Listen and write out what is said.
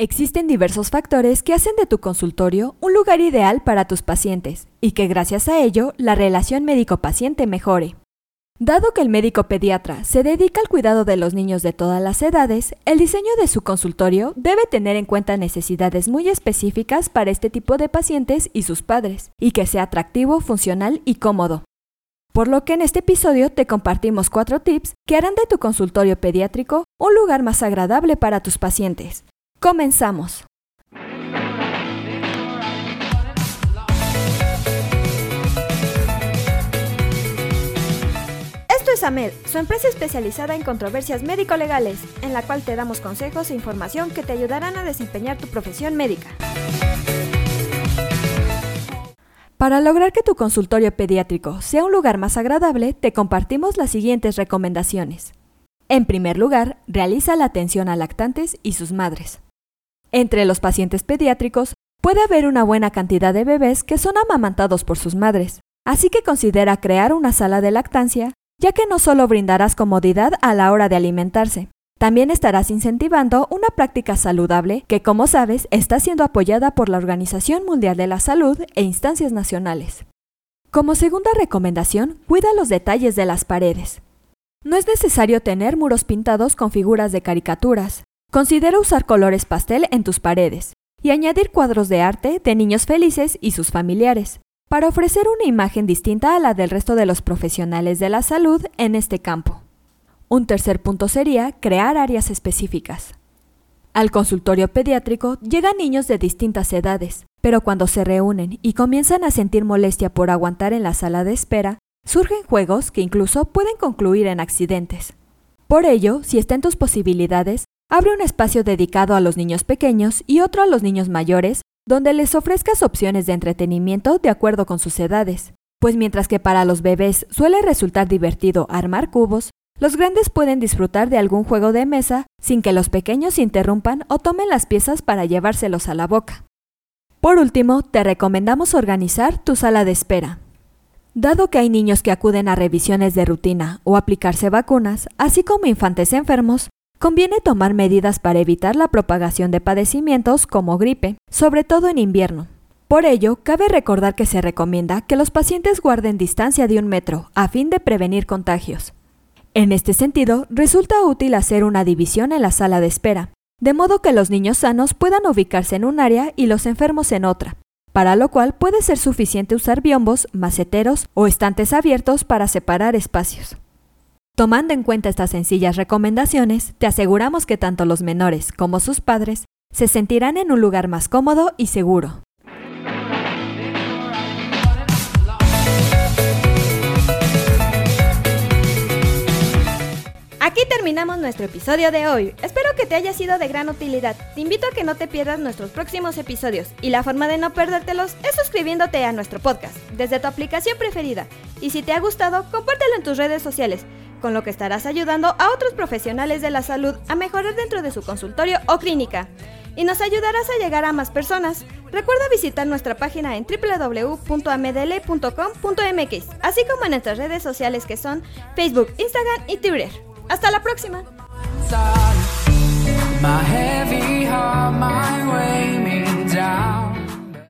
Existen diversos factores que hacen de tu consultorio un lugar ideal para tus pacientes y que gracias a ello la relación médico-paciente mejore. Dado que el médico pediatra se dedica al cuidado de los niños de todas las edades, el diseño de su consultorio debe tener en cuenta necesidades muy específicas para este tipo de pacientes y sus padres, y que sea atractivo, funcional y cómodo. Por lo que en este episodio te compartimos cuatro tips que harán de tu consultorio pediátrico un lugar más agradable para tus pacientes. Comenzamos. Esto es AMED, su empresa especializada en controversias médico-legales, en la cual te damos consejos e información que te ayudarán a desempeñar tu profesión médica. Para lograr que tu consultorio pediátrico sea un lugar más agradable, te compartimos las siguientes recomendaciones. En primer lugar, realiza la atención a lactantes y sus madres. Entre los pacientes pediátricos puede haber una buena cantidad de bebés que son amamantados por sus madres, así que considera crear una sala de lactancia, ya que no solo brindarás comodidad a la hora de alimentarse, también estarás incentivando una práctica saludable que, como sabes, está siendo apoyada por la Organización Mundial de la Salud e instancias nacionales. Como segunda recomendación, cuida los detalles de las paredes. No es necesario tener muros pintados con figuras de caricaturas. Considera usar colores pastel en tus paredes y añadir cuadros de arte de niños felices y sus familiares, para ofrecer una imagen distinta a la del resto de los profesionales de la salud en este campo. Un tercer punto sería crear áreas específicas. Al consultorio pediátrico llegan niños de distintas edades, pero cuando se reúnen y comienzan a sentir molestia por aguantar en la sala de espera, surgen juegos que incluso pueden concluir en accidentes. Por ello, si está en tus posibilidades, abre un espacio dedicado a los niños pequeños y otro a los niños mayores, donde les ofrezcas opciones de entretenimiento de acuerdo con sus edades. Pues mientras que para los bebés suele resultar divertido armar cubos, los grandes pueden disfrutar de algún juego de mesa sin que los pequeños interrumpan o tomen las piezas para llevárselos a la boca. Por último, te recomendamos organizar tu sala de espera. Dado que hay niños que acuden a revisiones de rutina o aplicarse vacunas, así como infantes enfermos, conviene tomar medidas para evitar la propagación de padecimientos como gripe, sobre todo en invierno. Por ello, cabe recordar que se recomienda que los pacientes guarden distancia de un metro a fin de prevenir contagios. En este sentido, resulta útil hacer una división en la sala de espera, de modo que los niños sanos puedan ubicarse en un área y los enfermos en otra, para lo cual puede ser suficiente usar biombos, maceteros o estantes abiertos para separar espacios. Tomando en cuenta estas sencillas recomendaciones, te aseguramos que tanto los menores como sus padres se sentirán en un lugar más cómodo y seguro. Aquí terminamos nuestro episodio de hoy. Espero que te haya sido de gran utilidad. Te invito a que no te pierdas nuestros próximos episodios y la forma de no perdértelos es suscribiéndote a nuestro podcast desde tu aplicación preferida. Y si te ha gustado, compártelo en tus redes sociales, con lo que estarás ayudando a otros profesionales de la salud a mejorar dentro de su consultorio o clínica. Y nos ayudarás a llegar a más personas. Recuerda visitar nuestra página en www.amedl.com.mx, así como en nuestras redes sociales que son Facebook, Instagram y Twitter. Hasta la próxima.